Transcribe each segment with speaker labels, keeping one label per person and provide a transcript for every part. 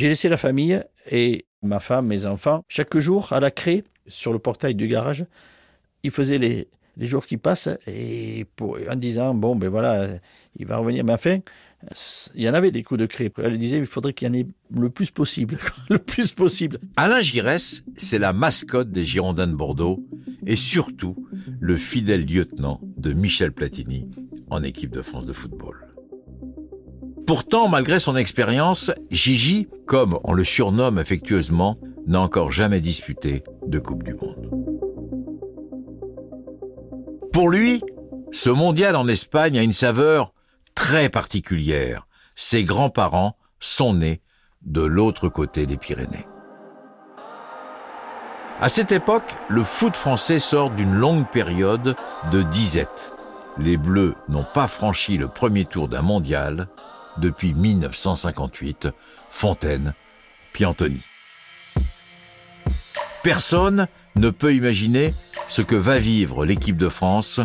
Speaker 1: J'ai laissé la famille et ma femme, mes enfants. Chaque jour, à la craie, sur le portail du garage, ils faisaient les, jours qui passent et en disant bon ben voilà il va revenir. Mais enfin il y en avait des coups de craie. Elle disait il faudrait qu'il y en ait le plus possible le plus possible.
Speaker 2: Alain Giresse c'est la mascotte des Girondins de Bordeaux et surtout le fidèle lieutenant de Michel Platini en équipe de France de football Pourtant, malgré son expérience, Gigi, comme on le surnomme affectueusement, n'a encore jamais disputé de Coupe du Monde. Pour lui, ce mondial en Espagne a une saveur très particulière. Ses grands-parents sont nés de l'autre côté des Pyrénées. À cette époque, le foot français sort d'une longue période de disette. Les Bleus n'ont pas franchi le premier tour d'un mondial depuis 1958, Fontaine, puis Anthony. Personne ne peut imaginer ce que va vivre l'équipe de France,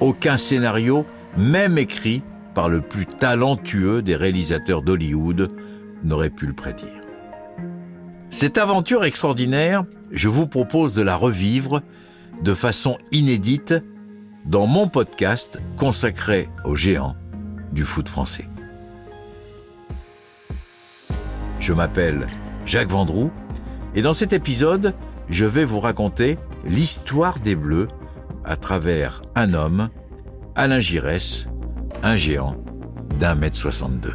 Speaker 2: aucun scénario, même écrit par le plus talentueux des réalisateurs d'Hollywood, n'aurait pu le prédire. Cette aventure extraordinaire, je vous propose de la revivre de façon inédite dans mon podcast consacré aux géants du foot français. Je m'appelle Jacques Vendroux et dans cet épisode, je vais vous raconter l'histoire des Bleus à travers un homme, Alain Giresse, un géant d'un mètre 62.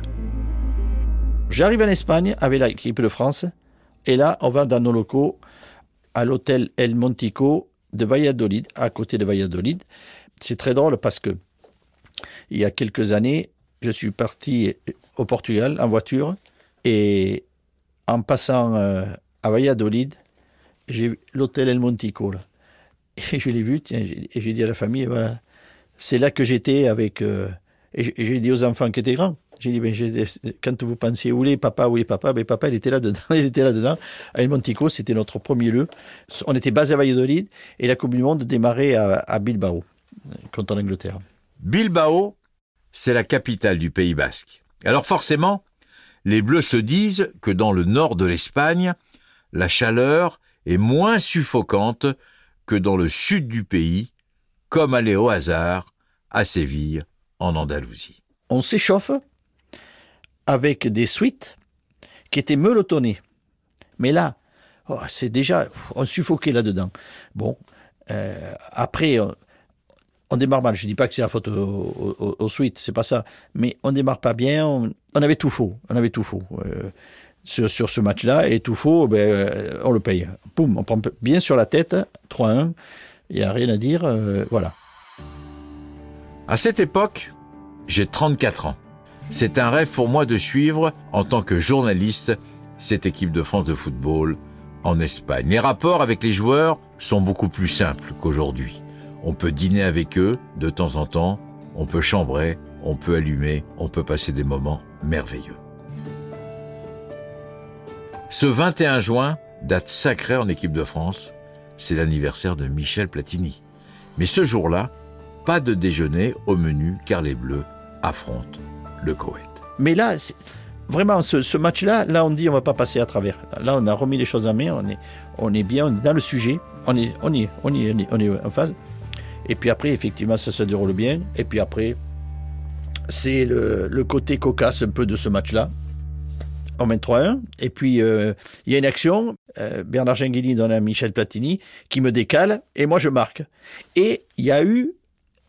Speaker 1: J'arrive en Espagne avec l'équipe de France et là on va dans nos locaux à l'hôtel El Montico de Valladolid, à côté de Valladolid. C'est très drôle parce que il y a quelques années, je suis parti au Portugal en voiture et en passant euh, à Valladolid, j'ai l'hôtel El Montico. Là. Et je l'ai vu, tiens, et j'ai dit à la famille, voilà, c'est là que j'étais avec. Euh, et j'ai dit aux enfants qui étaient grands, j'ai dit, ben, quand vous pensiez où est papa, où est papa, ben, papa, il était là-dedans, il était là-dedans. À El Montico, c'était notre premier lieu. On était basé à Valladolid et la Coupe du Monde démarrait à, à Bilbao, contre l'Angleterre.
Speaker 2: Bilbao, c'est la capitale du Pays Basque. Alors forcément, les Bleus se disent que dans le nord de l'Espagne, la chaleur est moins suffocante que dans le sud du pays, comme aller au hasard à Séville, en Andalousie.
Speaker 1: On s'échauffe avec des suites qui étaient meuletonnées. Mais là, oh, c'est déjà, on suffoquait là-dedans. Bon, euh, après, on, démarre mal. Je dis pas que c'est la faute aux, suites, c'est pas ça. Mais on démarre pas bien. On, avait tout faux. On avait tout faux. Euh, sur, ce match-là, et tout faux, ben, on le paye. Poum, on prend bien sur la tête, 3-1, il n'y a rien à dire, euh, voilà.
Speaker 2: À cette époque, j'ai 34 ans. C'est un rêve pour moi de suivre, en tant que journaliste, cette équipe de France de football en Espagne. Les rapports avec les joueurs sont beaucoup plus simples qu'aujourd'hui. On peut dîner avec eux de temps en temps, on peut chambrer, on peut allumer, on peut passer des moments merveilleux. Ce 21 juin, date sacrée en équipe de France, c'est l'anniversaire de Michel Platini. Mais ce jour-là, pas de déjeuner au menu car les Bleus affrontent le Koweït.
Speaker 1: Mais là, vraiment, ce, match-là, là, on dit on va pas passer à travers. Là, on a remis les choses en main, on est, on est bien, dans le sujet, on est, on est, on est, on est en phase. Et puis après, effectivement, ça se déroule bien. Et puis après, c'est le, côté cocasse un peu de ce match-là on mène 3-1. Et puis, euh, il y a une action. Euh, Bernard Genghini donne à Michel Platini qui me décale et moi je marque. Et il y a eu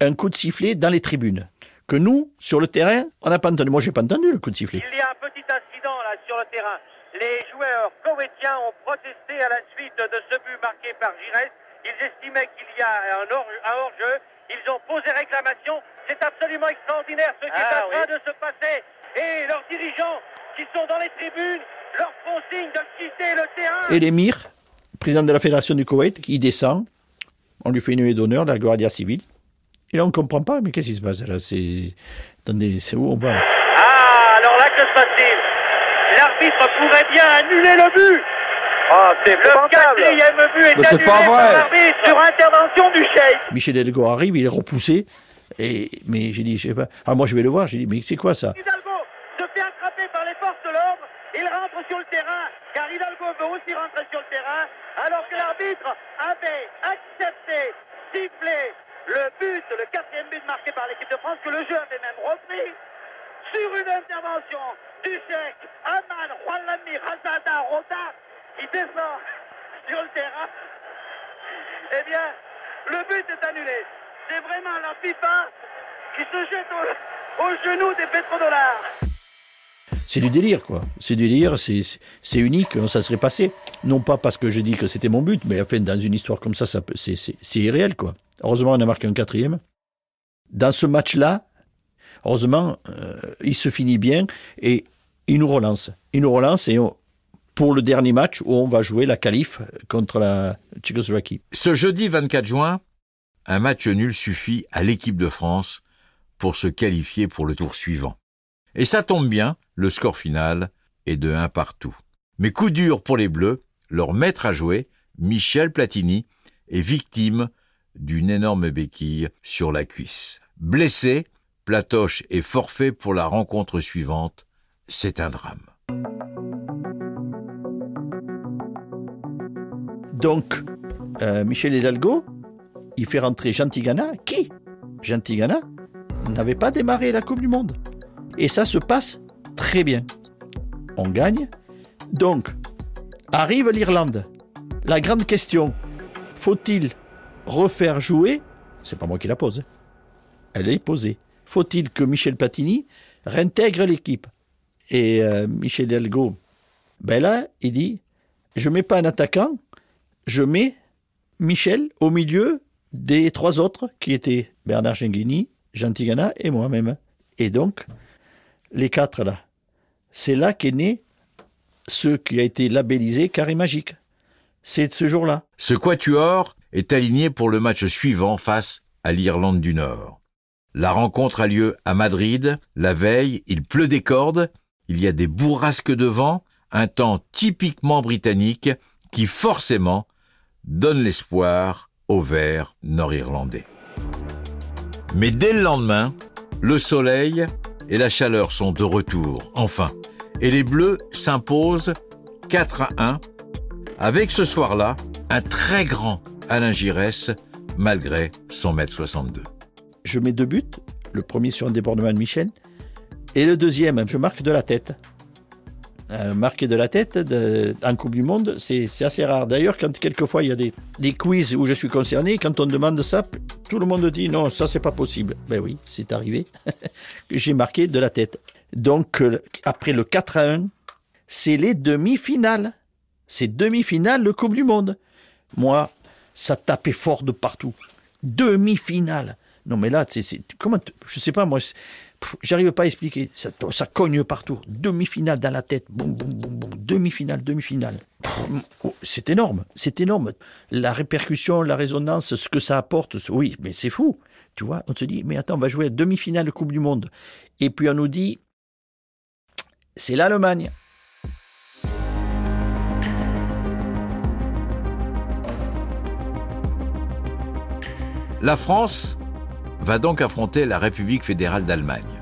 Speaker 1: un coup de sifflet dans les tribunes que nous, sur le terrain, on n'a pas entendu. Moi, j'ai pas entendu le coup de sifflet.
Speaker 3: Il y a un petit incident là sur le terrain. Les joueurs koweïtiens ont protesté à la suite de ce but marqué par Gires. Ils estimaient qu'il y a un hors-jeu. Ils ont posé réclamation. C'est absolument extraordinaire ce qui ah, est en train oui. de se passer. Et leurs dirigeants qui sont dans les tribunes leur font signe de quitter le terrain.
Speaker 1: Et l'émir, président de la Fédération du Koweït, il descend. On lui fait une huée d'honneur, la Guardia civile. Et là, on ne comprend pas, mais qu'est-ce qui se passe là? C'est. Attendez, c'est où on va?
Speaker 3: Ah, alors là, que se passe-t-il? L'arbitre pourrait bien annuler le but
Speaker 4: ah, c'est
Speaker 3: le quatrième but est
Speaker 4: Mais
Speaker 3: annulé
Speaker 4: pas
Speaker 3: par
Speaker 4: vrai.
Speaker 3: l'arbitre sur intervention du cheikh.
Speaker 1: Michel Delgo arrive, il est repoussé. Et, mais j'ai dit, je sais pas. Alors moi, je vais le voir. J'ai dit, mais c'est quoi ça?
Speaker 3: Hidalgo se fait attraper par les forces de l'ordre Il rentre sur le terrain, car Hidalgo veut aussi rentrer sur le terrain, alors que l'arbitre avait accepté, sifflé le but, le quatrième but marqué par l'équipe de France, que le jeu avait même repris sur une intervention du chèque Aman Juanlami Razada Rota qui descend sur le terrain. Eh bien, le but est annulé. C'est vraiment la FIFA qui se jette au, au genou des pétrodollars.
Speaker 1: C'est du délire, quoi. C'est du délire, c'est unique, ça serait passé. Non pas parce que je dis que c'était mon but, mais enfin, dans une histoire comme ça, ça c'est irréel, quoi. Heureusement, on a marqué un quatrième. Dans ce match-là, heureusement, euh, il se finit bien et il nous relance. Il nous relance et on- pour le dernier match où on va jouer la qualif contre la Tchécoslovaquie.
Speaker 2: Ce jeudi 24 juin, un match nul suffit à l'équipe de France pour se qualifier pour le tour suivant. Et ça tombe bien, le score final est de 1 partout. Mais coup dur pour les Bleus, leur maître à jouer, Michel Platini, est victime d'une énorme béquille sur la cuisse. Blessé, Platoche est forfait pour la rencontre suivante. C'est un drame.
Speaker 1: Donc, euh, Michel Hidalgo, il fait rentrer Gentigana, qui Gentigana n'avait pas démarré la Coupe du Monde. Et ça se passe très bien. On gagne. Donc, arrive l'Irlande. La grande question, faut-il refaire jouer? C'est pas moi qui la pose. Elle est posée. Faut-il que Michel Platini réintègre l'équipe? Et euh, Michel Hidalgo, ben là, il dit, je mets pas un attaquant, je mets Michel au milieu des trois autres qui étaient Bernard Genghini, Jean Tigana et moi-même. Et donc, les quatre là. C'est là qu'est né ce qui a été labellisé carré magique. C'est ce jour-là.
Speaker 2: Ce quatuor est aligné pour le match suivant face à l'Irlande du Nord. La rencontre a lieu à Madrid. La veille, il pleut des cordes, il y a des bourrasques de vent, un temps typiquement britannique qui forcément donne l'espoir aux Verts nord-irlandais. Mais dès le lendemain, le soleil et la chaleur sont de retour, enfin, et les Bleus s'imposent 4 à 1 avec ce soir-là, un très grand Alain Giresse, malgré son mètre 62.
Speaker 1: Je mets deux buts. Le premier sur un débordement de Michel. Et le deuxième, je marque de la tête. Euh, marquer de la tête en Coupe du Monde, c'est assez rare. D'ailleurs, quand quelquefois il y a des, des quiz où je suis concerné, quand on demande ça, tout le monde dit non, ça c'est pas possible. Ben oui, c'est arrivé. J'ai marqué de la tête. Donc, euh, après le 4 à 1, c'est les demi-finales. C'est demi-finale de Coupe du Monde. Moi, ça tapait fort de partout. Demi-finale. Non, mais là, c'est, comment, je sais pas, moi, j'arrive pas à expliquer. Ça, cogne partout. Demi-finale dans la tête. Boum, boum, boum, boum. Demi-finale, demi-finale. Oh, C'est énorme. C'est énorme. La répercussion, la résonance, ce que ça apporte. Oui, mais c'est fou. Tu vois, on se dit, mais attends, on va jouer à demi-finale de Coupe du Monde. Et puis on nous dit, c'est l'Allemagne.
Speaker 2: La France va donc affronter la République fédérale d'Allemagne.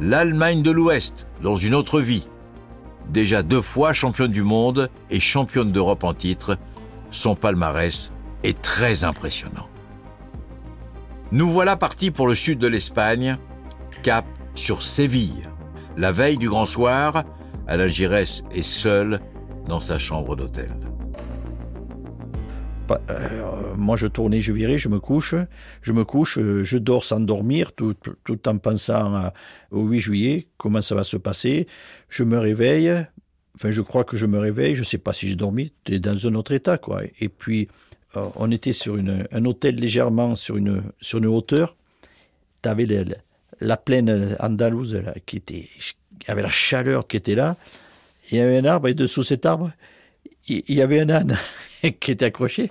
Speaker 2: L'Allemagne de l'Ouest, dans une autre vie. Déjà deux fois championne du monde et championne d'Europe en titre, son palmarès est très impressionnant. Nous voilà partis pour le sud de l'Espagne, cap sur Séville. La veille du grand soir, Alain Giresse est seul dans sa chambre d'hôtel.
Speaker 1: Euh, moi, je tournais, je virais, je me couche, je me couche, euh, je dors sans dormir, tout, tout- en pensant au 8 juillet, comment ça va se passer. Je me réveille, enfin, je crois que je me réveille, je ne sais pas si j'ai dormi, dans un autre état, quoi. Et puis, euh, on était sur une, un hôtel légèrement sur une, sur une hauteur. Tu avais le- la plaine andalouse là, qui était, avait la chaleur qui était là. Il y avait un arbre, et dessous cet arbre, il y avait un âne qui était accroché.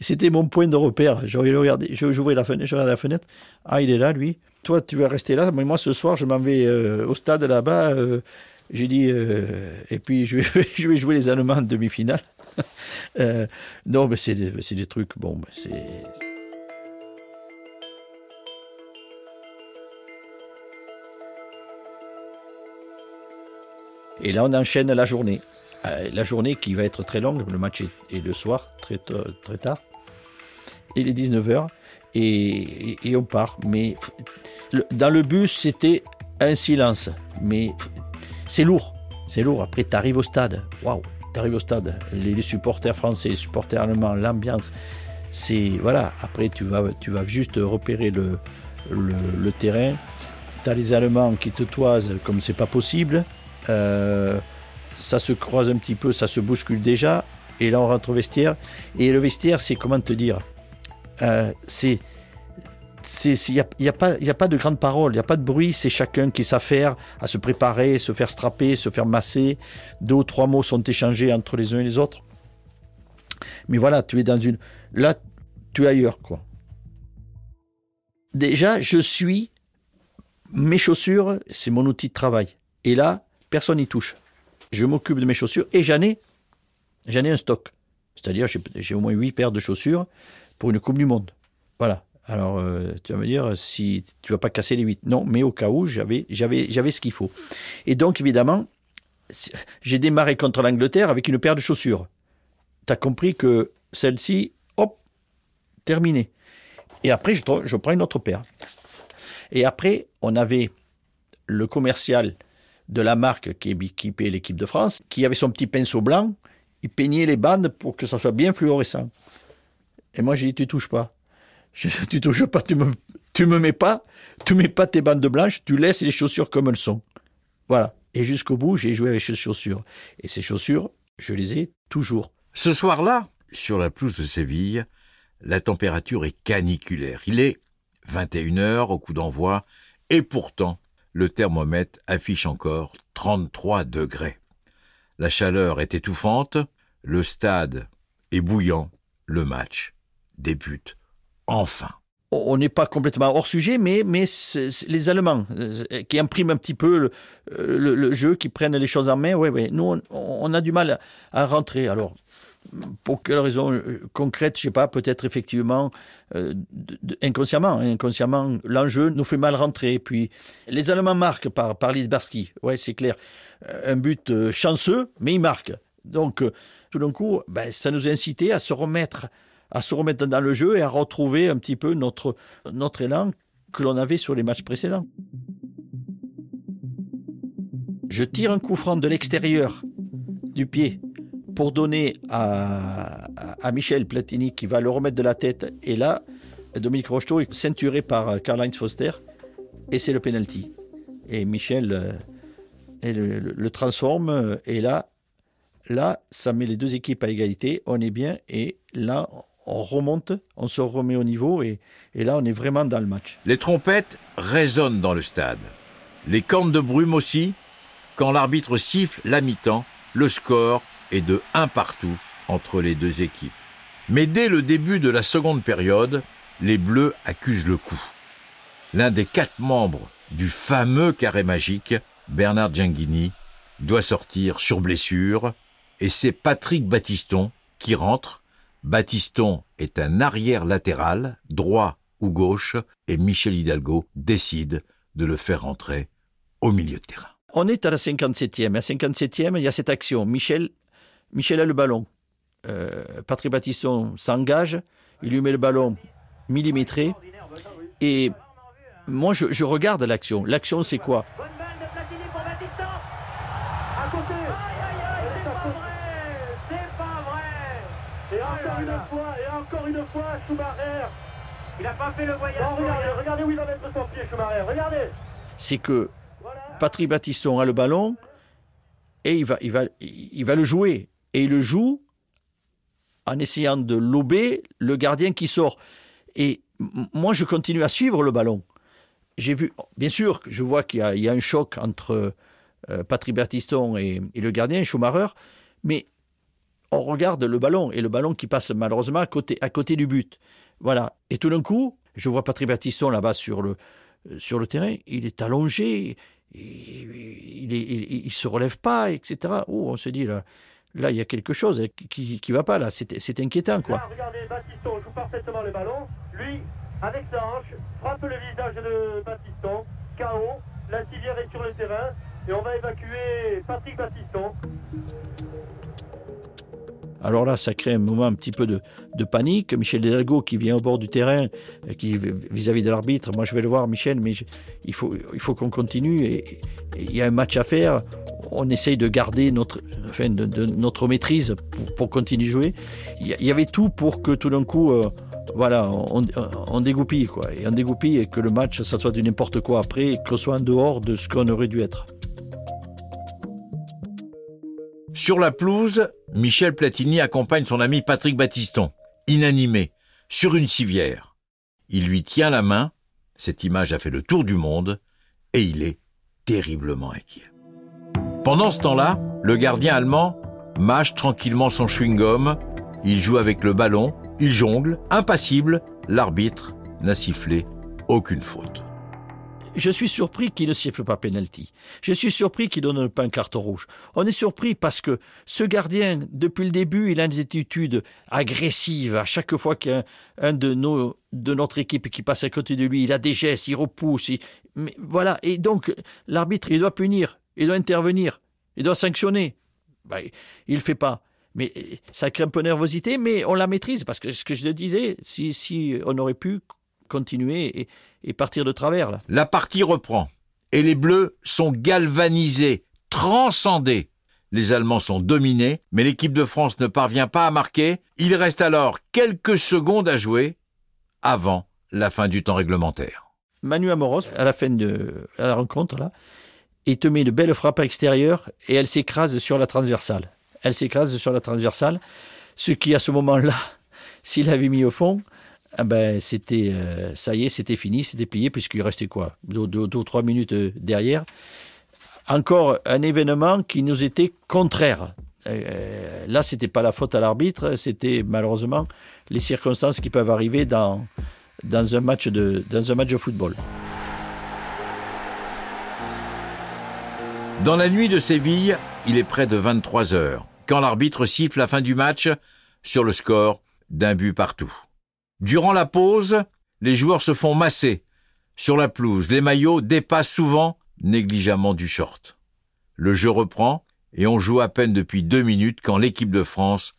Speaker 1: C'était mon point de repère. Je- j'ouvrais la fenêtre, regardais la fenêtre. Ah, il est là, lui. Toi, tu vas rester là. Mais moi, ce soir, je m'en vais euh, au stade là-bas. euh, J'ai dit, euh, et puis je vais, jouer les Allemands en demi-finale. Non, mais c'est des, trucs. Bon, c'est. Et là, on enchaîne la journée. Euh, la journée qui va être très longue, le match est, le soir, très, très tard. Il est 19h et, et, on part. Mais dans le bus, c'était un silence. Mais c'est lourd. C'est lourd. Après, tu arrives au stade. Waouh, tu arrives au stade. Les, supporters français, les supporters allemands, l'ambiance. C'est. Voilà. Après, tu vas, juste repérer le, le, terrain. Tu as les Allemands qui te toisent comme c'est pas possible. Euh, ça se croise un petit peu, ça se bouscule déjà. Et là, on rentre au vestiaire. Et le vestiaire, c'est comment te dire euh, C'est il n'y a, y a, pas, a pas de grandes paroles, il n'y a pas de bruit, c'est chacun qui s'affaire à se préparer, se faire strapper, se faire masser. Deux ou trois mots sont échangés entre les uns et les autres. Mais voilà, tu es dans une... Là, tu es ailleurs, quoi. Déjà, je suis... Mes chaussures, c'est mon outil de travail. Et là, personne n'y touche. Je m'occupe de mes chaussures et j'en ai, un stock. C'est-à-dire, j'ai au moins huit paires de chaussures pour une Coupe du Monde. Voilà. Alors, euh, tu vas me dire si tu vas pas casser les 8. Non, mais au cas où, j'avais ce qu'il faut. Et donc, évidemment, j'ai démarré contre l'Angleterre avec une paire de chaussures. Tu as compris que celle-ci, hop, terminée. Et après, je, je prends une autre paire. Et après, on avait le commercial de la marque qui équipait l'équipe de France, qui avait son petit pinceau blanc, il peignait les bandes pour que ça soit bien fluorescent. Et moi, j'ai dit, tu touches pas. Je, tu touches pas, tu me, tu me mets pas, tu mets pas tes bandes blanches, tu laisses les chaussures comme elles sont. Voilà. Et jusqu'au bout, j'ai joué avec ces chaussures. Et ces chaussures, je les ai toujours.
Speaker 2: Ce soir-là, sur la pelouse de Séville, la température est caniculaire. Il est 21 heures au coup d'envoi, et pourtant, le thermomètre affiche encore 33 degrés. La chaleur est étouffante, le stade est bouillant, le match débute enfin.
Speaker 1: On n'est pas complètement hors sujet, mais, mais les Allemands euh, qui impriment un petit peu le, jeu, qui prennent les choses en main, ouais, ouais. nous, on, a du mal à rentrer. Alors, pour quelle raison euh, concrète, je sais pas, peut-être effectivement euh, inconsciemment, hein, inconsciemment, l'enjeu nous fait mal rentrer. Puis les Allemands marquent par par Lidbarski, ouais, c'est clair, un but chanceux, mais ils marquent. Donc tout d'un coup, ben, ça nous a incité à se remettre à se remettre dans le jeu et à retrouver un petit peu notre, notre élan que l'on avait sur les matchs précédents. Je tire un coup franc de l'extérieur du pied pour donner à, à, Michel Platini qui va le remettre de la tête. Et là, Dominique Rocheteau est ceinturé par Karl-Heinz Foster et c'est le penalty. Et Michel euh, le, le, transforme et là, là, ça met les deux équipes à égalité. On est bien et là, on remonte, on se remet au niveau et, là on est vraiment dans le match.
Speaker 2: Les trompettes résonnent dans le stade. Les cornes de brume aussi. Quand l'arbitre siffle la mi-temps, le score est de 1 partout entre les deux équipes. Mais dès le début de la seconde période, les Bleus accusent le coup. L'un des quatre membres du fameux carré magique, Bernard Gianghini, doit sortir sur blessure et c'est Patrick Battiston qui rentre Baptiston est un arrière latéral, droit ou gauche, et Michel Hidalgo décide de le faire rentrer au milieu de terrain.
Speaker 1: On est à la 57e. À 57e, il y a cette action. Michel, Michel a le ballon. Euh, Patrick Battiston s'engage, il lui met le ballon millimétré. Et moi, je regarde l'action. L'action, c'est quoi? Il n'a pas fait le voyage. regardez, où il va mettre son pied, Schumacher. Regardez. C'est que Patrick Battiston a le ballon et il va, il, va, il va le jouer. Et il le joue en essayant de lober le gardien qui sort. Et moi, je continue à suivre le ballon. J'ai vu, bien sûr, je vois qu'il y, y, a un choc entre euh, Patrick Battiston et, et, le gardien, Schumacher, mais on regarde le ballon et le ballon qui passe malheureusement à côté, à côté du but. Voilà. Et tout d'un coup, je vois Patrick Battiston là-bas sur le, sur le terrain, il est allongé, il, il, se relève pas, etc. Oh, on se dit là, là il y a quelque chose qui, qui va pas là, c'est inquiétant quoi.
Speaker 3: regardez, Battiston joue parfaitement le ballon. Lui, avec sa hanche, frappe le visage de Battiston, KO. La civière est sur le terrain. Et on va évacuer Patrick Battiston.
Speaker 1: Alors là, ça crée un moment un petit peu de, panique. Michel Delgo qui vient au bord du terrain, euh, qui vis-à-vis de l'arbitre, moi je vais le voir, Michel, mais il faut, qu'on continue. Et il y a un match à faire. On essaye de garder notre, de, notre maîtrise pour, continuer de jouer. Il y avait tout pour que tout d'un coup, euh, voilà, on, dégoupille quoi, et on dégoupille et que le match ça soit du n'importe quoi après, que ce soit en dehors de ce qu'on aurait dû être.
Speaker 2: Sur la pelouse, Michel Platini accompagne son ami Patrick Battiston, inanimé, sur une civière. Il lui tient la main, cette image a fait le tour du monde, et il est terriblement inquiet. Pendant ce temps-là, le gardien allemand mâche tranquillement son chewing-gum, il joue avec le ballon, il jongle, impassible, l'arbitre n'a sifflé aucune faute.
Speaker 1: Je suis surpris qu'il ne siffle pas penalty. Je suis surpris qu'il ne donne pas un carton rouge. On est surpris parce que ce gardien, depuis le début, il a une attitude agressive. À chaque fois qu'un un de, nos, de notre équipe qui passe à côté de lui, il a des gestes, il repousse. Mais voilà. Et donc, l'arbitre, il doit punir, il doit intervenir, il doit sanctionner. Ben, il ne le fait pas. Mais ça crée un peu de nervosité, mais on la maîtrise parce que ce que je te disais, si, si on aurait pu continuer et, et partir de travers. Là.
Speaker 2: La partie reprend et les Bleus sont galvanisés, transcendés. Les Allemands sont dominés, mais l'équipe de France ne parvient pas à marquer. Il reste alors quelques secondes à jouer avant la fin du temps réglementaire.
Speaker 1: Manu Amoros, à la fin de la rencontre, là, il te met une belle frappe à l'extérieur et elle s'écrase sur la transversale. Elle s'écrase sur la transversale, ce qui à ce moment-là, s'il avait mis au fond, ah ben, c'était, euh, ça y est, c'était fini, c'était plié, puisqu'il restait quoi? Deux, ou trois minutes euh, derrière. Encore un événement qui nous était contraire. Euh, là, c'était pas la faute à l'arbitre, c'était malheureusement les circonstances qui peuvent arriver dans, dans, un, match de, dans un match de football.
Speaker 2: Dans la nuit de Séville, il est près de 23 heures, quand l'arbitre siffle la fin du match sur le score d'un but partout. Durant la pause, les joueurs se font masser. Sur la pelouse, les maillots dépassent souvent négligemment du short. Le jeu reprend et on joue à peine depuis deux minutes quand l'équipe de France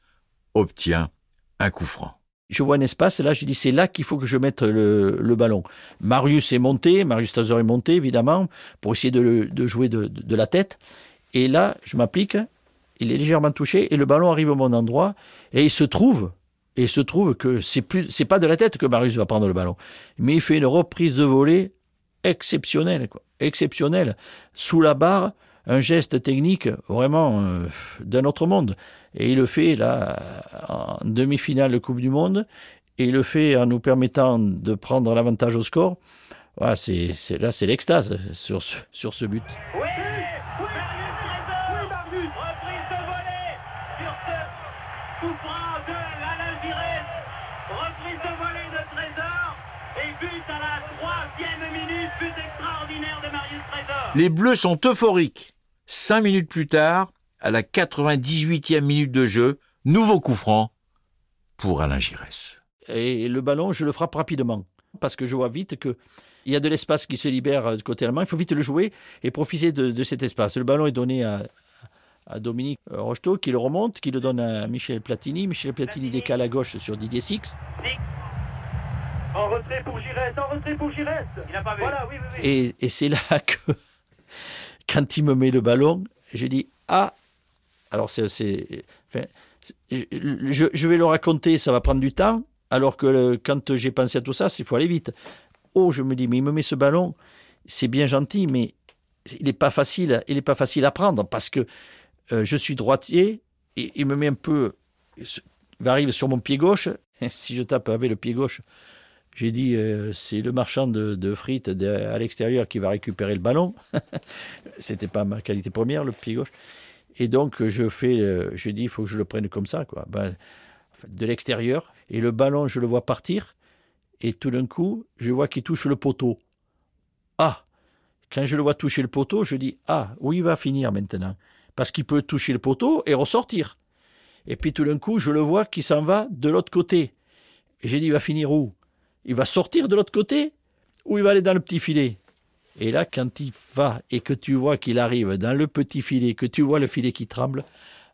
Speaker 2: obtient un coup franc.
Speaker 1: Je vois un espace, là je dis c'est là qu'il faut que je mette le, ballon. Marius est monté, Marius Tazor est monté évidemment, pour essayer de, jouer de, la tête. Et là, je m'applique, il est légèrement touché et le ballon arrive au bon endroit et il se trouve et il se trouve que c'est plus, pas de la tête que Marius va prendre le ballon, mais il fait une reprise de volée exceptionnelle, quoi, exceptionnelle, sous la barre, un geste technique vraiment euh, d'un autre monde. Et il le fait là en demi-finale de Coupe du Monde, et il le fait en nous permettant de prendre l'avantage au score. Voilà, c'est, là, c'est l'extase sur sur ce but.
Speaker 2: Les Bleus sont euphoriques. Cinq minutes plus tard, à la 98e minute de jeu, nouveau coup franc pour Alain Giresse.
Speaker 1: Et le ballon, je le frappe rapidement parce que je vois vite que il y a de l'espace qui se libère du côté allemand. Il faut vite le jouer et profiter de, cet espace. Le ballon est donné à, Dominique Rocheteau qui le remonte, qui le donne à Michel Platini. Michel Platini décale à gauche sur Didier Six.
Speaker 3: En retrait pour Giresse, en retrait pour Giresse. Il n'a pas vu. Voilà, oui, oui, oui.
Speaker 1: Et, et c'est là que quand il me met le ballon, je dis Ah Alors, c'est. Enfin, je, je, vais le raconter, ça va prendre du temps, alors que quand j'ai pensé à tout ça, il faut aller vite. Oh, je me dis, mais il me met ce ballon, c'est bien gentil, mais il n'est pas facile, il est pas facile à prendre parce que euh, je suis droitier et il me met un peu, il arrive sur mon pied gauche. Si je tape avec le pied gauche, j'ai dit, euh, c'est le marchand de, frites à l'extérieur qui va récupérer le ballon. C'était pas ma qualité première, le pied gauche. Et donc, je fais, euh, je dis, il faut que je le prenne comme ça, quoi. Ben, de l'extérieur. Et le ballon, je le vois partir. Et tout d'un coup, je vois qu'il touche le poteau. Ah Quand je le vois toucher le poteau, je dis, ah, où il va finir maintenant? Parce qu'il peut toucher le poteau et ressortir. Et puis tout d'un coup, je le vois qui s'en va de l'autre côté. Et j'ai dit, il va finir où? Il va sortir de l'autre côté ou il va aller dans le petit filet? Et là, quand il va et que tu vois qu'il arrive dans le petit filet, que tu vois le filet qui tremble,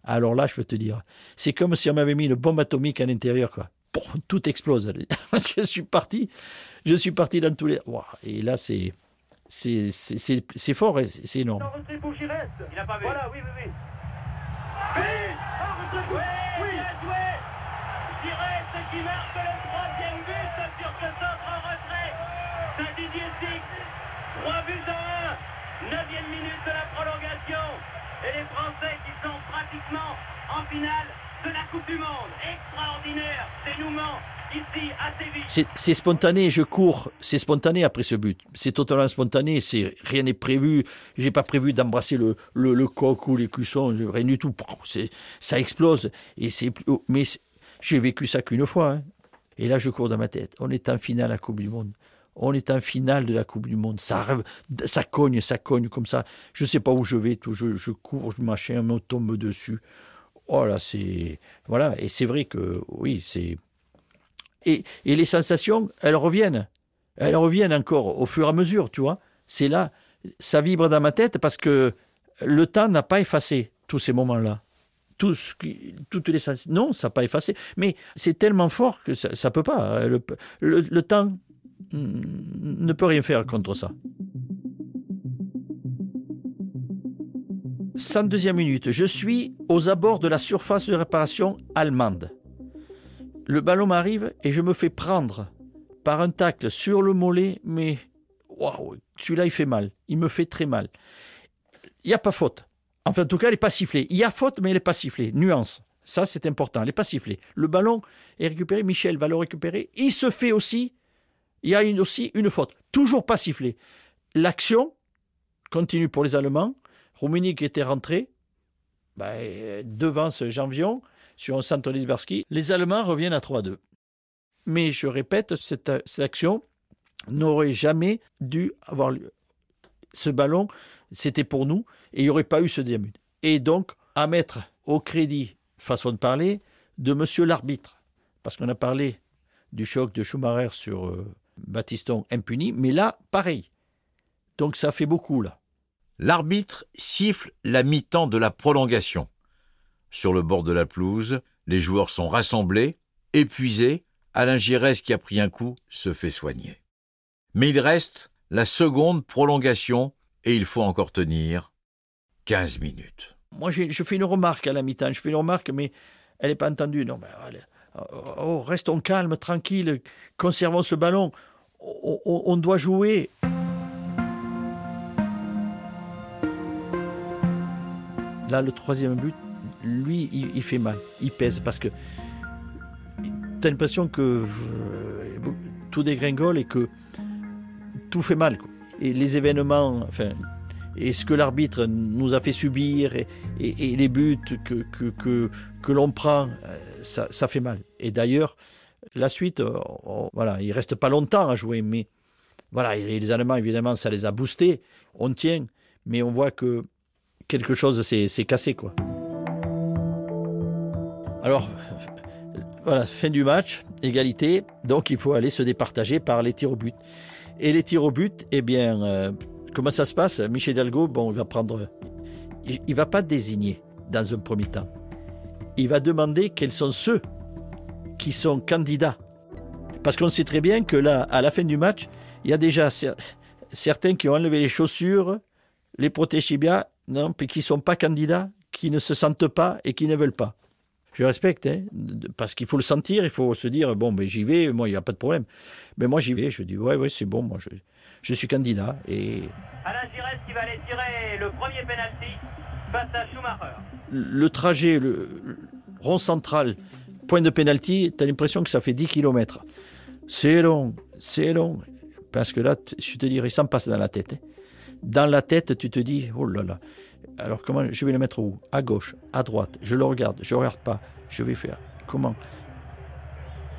Speaker 1: alors là, je peux te dire, c'est comme si on m'avait mis une bombe atomique à l'intérieur, quoi. tout explose. je suis parti, je suis parti dans tous les. Et là, c'est. C'est fort et c'est énorme.
Speaker 3: Il n'a pas vu. Voilà, oui, oui, oui. Oui, oui, oui. Joué. Giresse qui marque le troisième but sur ce centre en retrait. Saint-Didier Six. Trois buts en un. Neuvième minute de la prolongation. Et les Français qui sont pratiquement en finale de la Coupe du Monde. Extraordinaire dénouement ici à
Speaker 1: C'est spontané, je cours, c'est spontané après ce but. C'est totalement spontané, c'est rien n'est prévu. J'ai pas prévu d'embrasser le, le, coq ou les cuissons, rien du tout. Ça explose. Et c'est mais j'ai vécu ça qu'une fois. Hein. Et là, je cours dans ma tête. On est en finale à la Coupe du Monde. On est en finale de la Coupe du Monde. Ça, cogne, ça cogne comme ça. Je sais pas où je vais. Tout. Je, cours, je machin, me tombe dessus. Oh là, c'est. Voilà. Et c'est vrai que, oui, c'est. Et, et, les sensations, elles reviennent. Elles reviennent encore au fur et à mesure, tu vois. C'est là, ça vibre dans ma tête parce que le temps n'a pas effacé tous ces moments-là. Tout toutes les. Non, ça n'a pas effacé. Mais c'est tellement fort que ça ne peut pas. Le, le temps ne peut rien faire contre ça. 102e minute. Je suis aux abords de la surface de réparation allemande. Le ballon m'arrive et je me fais prendre par un tacle sur le mollet, mais waouh, celui-là il fait mal. Il me fait très mal. Il n'y a pas faute. Enfin, en tout cas, elle n'est pas sifflée. Il y a faute, mais elle n'est pas sifflée. Nuance. Ça, c'est important. Elle n'est pas sifflée. Le ballon est récupéré. Michel va le récupérer. Il se fait aussi. Il y a aussi une faute. Toujours pas sifflée. L'action continue pour les Allemands. Rummenigge était rentré ben, devant ce Janvion sur un centre. Les Allemands reviennent à 3-2. Mais je répète, cette, action n'aurait jamais dû avoir lieu. Ce ballon, c'était pour nous et il n'y aurait pas eu ce début. Et donc, à mettre au crédit, façon de parler, de monsieur l'arbitre. Parce qu'on a parlé du choc de Schumacher sur euh, Baptiston impuni, mais là, pareil. Donc ça fait beaucoup, là.
Speaker 2: L'arbitre siffle la mi-temps de la prolongation. Sur le bord de la pelouse, les joueurs sont rassemblés, épuisés. Alain Giresse, qui a pris un coup, se fait soigner. Mais il reste la seconde prolongation et il faut encore tenir 15 minutes.
Speaker 1: Moi, je fais une remarque à la mi-temps. Je fais une remarque, mais elle n'est pas entendue. Non, mais oh, restons calmes, tranquilles, conservons ce ballon. on doit jouer. Là, le troisième but, lui, il, fait mal. Il pèse parce que tu as l'impression que euh, tout dégringole et que tout fait mal. Et les événements, enfin, et ce que l'arbitre nous a fait subir et, les buts que, que, que, l'on prend, euh, ça, fait mal. Et d'ailleurs, la suite, euh, voilà, il reste pas longtemps à jouer, mais voilà, les Allemands, évidemment, ça les a boostés. On tient, mais on voit que quelque chose s'est cassé, quoi. Alors, voilà, fin du match, égalité, donc il faut aller se départager par les tirs au but. Et les tirs au but, eh bien, euh, comment ça se passe Michel Hidalgo, bon, il va prendre. Il, va pas désigner dans un premier temps. Il va demander quels sont ceux qui sont candidats. Parce qu'on sait très bien que là, à la fin du match, il y a déjà certains qui ont enlevé les chaussures, les protégés bien non, puis qui ne sont pas candidats, qui ne se sentent pas et qui ne veulent pas. Je respecte, hein, parce qu'il faut le sentir, il faut se dire, bon, ben, j'y vais, moi, il n'y a pas de problème. Mais moi, j'y vais, je dis, ouais, ouais, c'est bon, moi, je, je suis candidat. Et...
Speaker 3: Alain Giresse qui va aller tirer le premier penalty face à Schumacher.
Speaker 1: Le trajet, le, rond central, point de penalty, tu as l'impression que ça fait 10 km. C'est long, c'est long. Parce que là, je te dirais, ça me passe dans la tête. Hein dans la tête, tu te dis, oh là là, alors comment je vais le mettre où? À gauche, à droite, je le regarde, je ne regarde pas, je vais faire. Comment?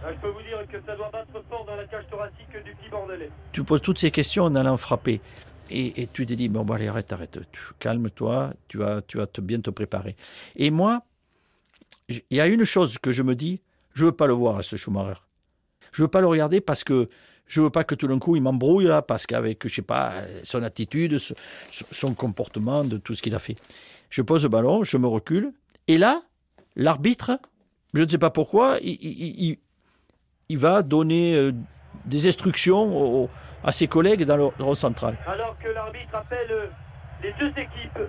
Speaker 3: Ah, Je peux vous dire que ça doit battre fort dans la cage thoracique du petit bordelais.
Speaker 1: Tu poses toutes ces questions en allant frapper. Et, tu te dis, bon, allez, arrête, arrête, calme-toi, tu vas, tu vas te, bien te préparer. Et moi, il y a une chose que je me dis, je ne veux pas le voir à ce Schumacher. Je ne veux pas le regarder parce que Je veux pas que tout d'un coup il m'embrouille là, parce qu'avec, je sais pas, son attitude, son comportement, de tout ce qu'il a fait. Je pose le ballon, je me recule, et là, l'arbitre, je ne sais pas pourquoi, il, il, va donner euh, des instructions à ses collègues dans le rond central.
Speaker 3: Alors que l'arbitre appelle euh, les deux équipes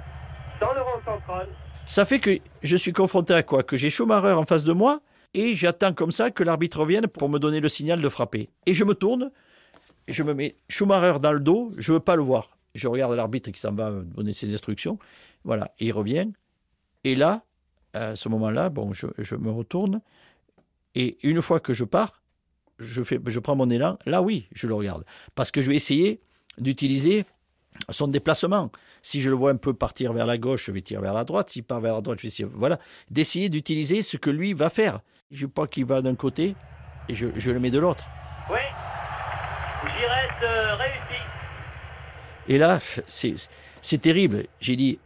Speaker 3: dans le rond central.
Speaker 1: Ça fait que je suis confronté à quoi? Que j'ai Schumacher en face de moi et j'attends comme ça que l'arbitre revienne pour me donner le signal de frapper. Et je me tourne, je me mets Schumacher dans le dos, je veux pas le voir. Je regarde l'arbitre qui s'en va donner ses instructions. Voilà, il revient. Et là, à ce moment-là, bon, je, me retourne. Et une fois que je pars, je, fais, je prends mon élan. Là, oui, je le regarde. Parce que je vais essayer d'utiliser son déplacement. Si je le vois un peu partir vers la gauche, je vais tirer vers la droite. S'il part vers la droite, je vais essayer, voilà, d'essayer d'utiliser ce que lui va faire. Je pas qu'il va d'un côté et je, je, le mets de l'autre.
Speaker 3: Oui, j'y reste euh, réussi.
Speaker 1: Et là, c'est terrible. J'ai dit,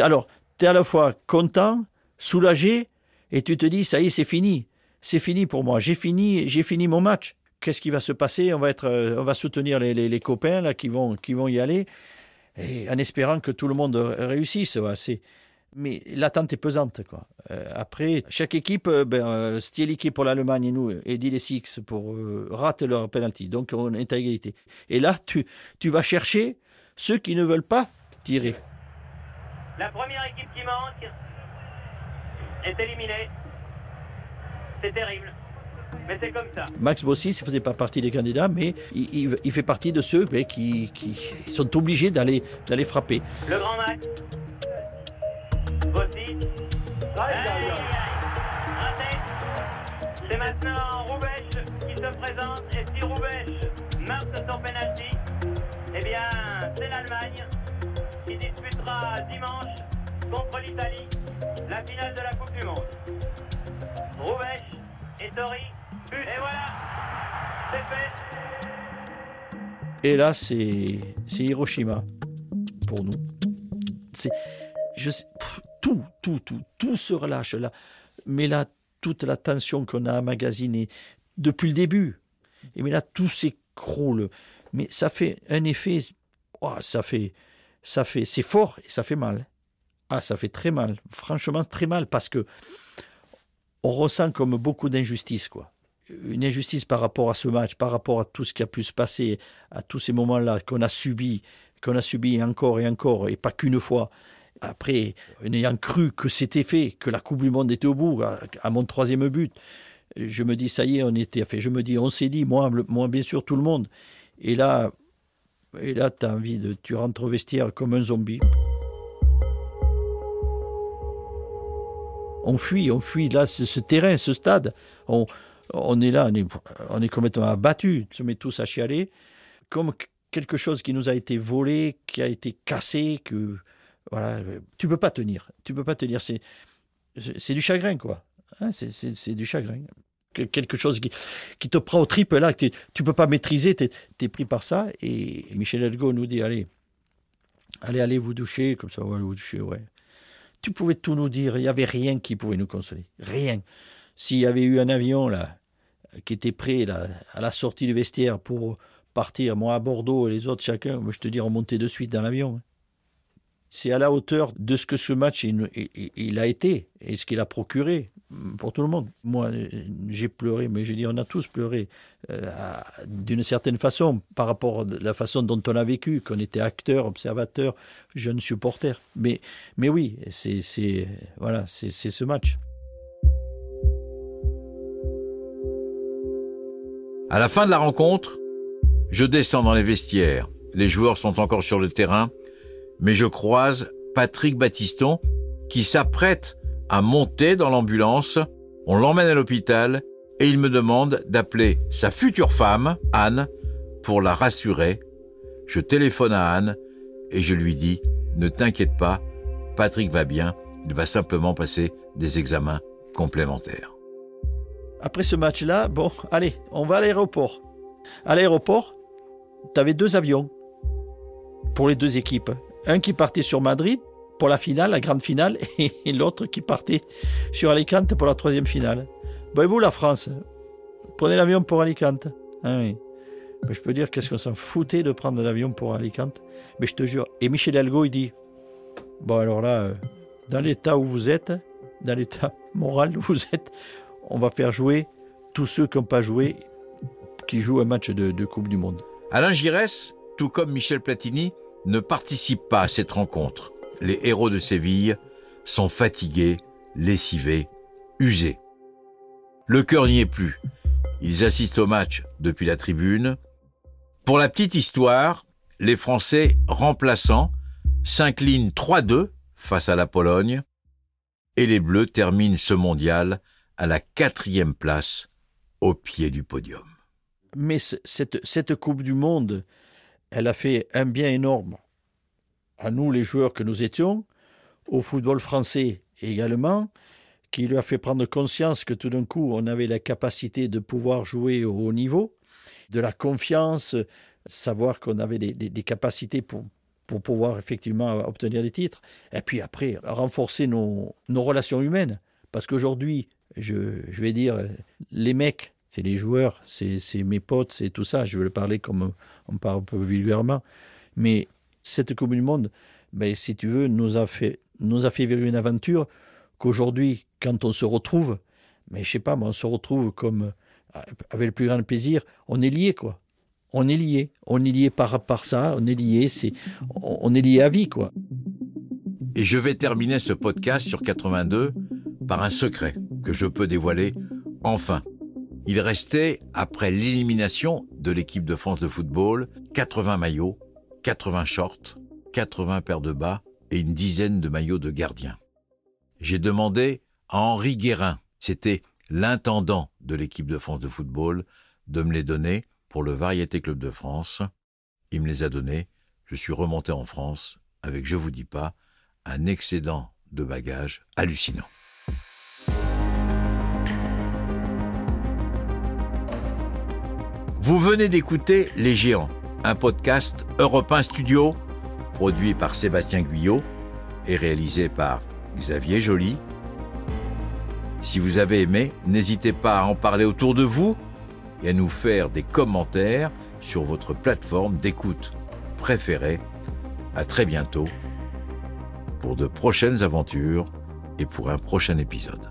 Speaker 1: alors, tu es à la fois content, soulagé, et tu te dis, ça y est, c'est fini. C'est fini pour moi. J'ai fini, j'ai fini mon match. Qu'est-ce qui va se passer? On va, être, euh, on va soutenir les, les, copains là, qui, vont, qui vont y aller, et en espérant que tout le monde réussisse. c'est mais l'attente est pesante. Quoi. Euh, après, chaque équipe, euh, ben, euh, pour l'Allemagne et nous, et les Six pour euh, rate leur penalty. Donc on est à égalité. Et là, tu, tu vas chercher ceux qui ne veulent pas tirer.
Speaker 3: La première équipe qui manque est éliminée. C'est terrible. Mais c'est comme ça.
Speaker 1: Max Bossi, ne faisait pas partie des candidats, mais il, il, fait partie de ceux mais, qui, qui, sont obligés d'aller frapper.
Speaker 3: Le grand match. C'est maintenant Roubèche qui se présente. Et si Roubèche marque son penalty, eh bien, c'est l'Allemagne qui disputera dimanche contre l'Italie la finale de la Coupe du Monde. Roubèche et Tori, et voilà, c'est fait.
Speaker 1: Et là, c'est Hiroshima pour nous. C'est je tout, tout, tout, tout se relâche là. Mais là, toute la tension qu'on a emmagasinée depuis le début, et mais là, tout s'écroule. Mais ça fait un effet, oh, ça fait, ça fait, c'est fort et ça fait mal. Ah, ça fait très mal, franchement très mal, parce que on ressent comme beaucoup d'injustice, quoi. Une injustice par rapport à ce match, par rapport à tout ce qui a pu se passer, à tous ces moments-là qu'on a subis, qu'on a subis encore et encore, et pas qu'une fois. Après, en ayant cru que c'était fait, que la Coupe du Monde était au bout, à, mon troisième but, je me dis, ça y est, on était fait. Je me dis, on s'est dit, moi, moi, bien sûr, tout le monde. Et là, et là tu as envie de. Tu rentres au vestiaire comme un zombie. On fuit, on fuit. Là, ce terrain, ce stade, on, on est là, on est, on est complètement abattu. On se met tous à chialer. Comme quelque chose qui nous a été volé, qui a été cassé, que voilà, tu peux pas tenir. Tu peux pas tenir. C'est, c'est du chagrin, quoi. Hein, c'est du chagrin. Quelque chose qui, qui, te prend au tripes là, que tu peux pas maîtriser, tu es, pris par ça. Et Michel Elgo nous dit allez, allez, allez vous doucher, comme ça, vous doucher, ouais. Tu pouvais tout nous dire, il n'y avait rien qui pouvait nous consoler. Rien. S'il y avait eu un avion, là, qui était prêt, là, à la sortie du vestiaire pour partir, moi à Bordeaux et les autres chacun, je te dis, on montait de suite dans l'avion c'est à la hauteur de ce que ce match il, a été et ce qu'il a procuré pour tout le monde. Moi, j'ai pleuré, mais je dis, on a tous pleuré euh, d'une certaine façon par rapport à la façon dont on a vécu, qu'on était acteur, observateur, jeune supporter. Mais, mais oui, c'est voilà, c'est ce match.
Speaker 2: À la fin de la rencontre, je descends dans les vestiaires. Les joueurs sont encore sur le terrain mais je croise Patrick Battiston qui s'apprête à monter dans l'ambulance. On l'emmène à l'hôpital et il me demande d'appeler sa future femme, Anne, pour la rassurer. Je téléphone à Anne et je lui dis Ne t'inquiète pas, Patrick va bien, il va simplement passer des examens complémentaires.
Speaker 1: Après ce match-là, bon, allez, on va à l'aéroport. À l'aéroport, tu avais deux avions pour les deux équipes. Un qui partait sur Madrid pour la finale, la grande finale, et l'autre qui partait sur Alicante pour la troisième finale. Ben vous, la France, prenez l'avion pour Alicante. Ah. Mais je peux dire qu'est-ce qu'on s'en foutait de prendre l'avion pour Alicante. Mais je te jure. Et Michel Hidalgo, il dit Bon, alors là, euh, dans l'état où vous êtes, dans l'état moral où vous êtes, on va faire jouer tous ceux qui n'ont pas joué, qui jouent un match de, de Coupe du Monde.
Speaker 2: Alain Giresse, tout comme Michel Platini, ne participe pas à cette rencontre. Les héros de Séville sont fatigués, lessivés, usés. Le cœur n'y est plus. Ils assistent au match depuis la tribune. Pour la petite histoire, les Français remplaçants s'inclinent 3-2 face à la Pologne et les Bleus terminent ce mondial à la quatrième place au pied du podium.
Speaker 1: Mais cette Coupe du Monde, elle a fait un bien énorme à nous, les joueurs que nous étions, au football français également, qui lui a fait prendre conscience que tout d'un coup, on avait la capacité de pouvoir jouer au haut niveau, de la confiance, savoir qu'on avait des, capacités pour, pour pouvoir effectivement obtenir des titres. Et puis après, renforcer nos, nos relations humaines. Parce qu'aujourd'hui, je, je, vais dire, les mecs, c'est les joueurs, c'est mes potes, c'est tout ça. Je vais le parler comme on parle un peu vulgairement. Mais cette Coupe du Monde, ben, si tu veux, nous a fait, nous a fait vivre une aventure qu'aujourd'hui, quand on se retrouve, mais je sais pas, on se retrouve comme avec le plus grand plaisir, on est lié, quoi. On est lié. On est lié par, ça, on est lié, c'est, on est lié à vie, quoi.
Speaker 2: Et je vais terminer ce podcast sur 82 par un secret que je peux dévoiler enfin. Il restait, après l'élimination de l'équipe de France de football, 80 maillots, 80 shorts, 80 paires de bas et une dizaine de maillots de gardien. J'ai demandé à Henri Guérin, c'était l'intendant de l'équipe de France de football, de me les donner pour le Variété Club de France. Il me les a donnés. Je suis remonté en France avec, je vous dis pas, un excédent de bagages hallucinant. Vous venez d'écouter Les Géants, un podcast Europe 1 Studio, produit par Sébastien Guyot et réalisé par Xavier Joly. Si vous avez aimé, n'hésitez pas à en parler autour de vous et à nous faire des commentaires sur votre plateforme d'écoute préférée. À très bientôt pour de prochaines aventures et pour un prochain épisode.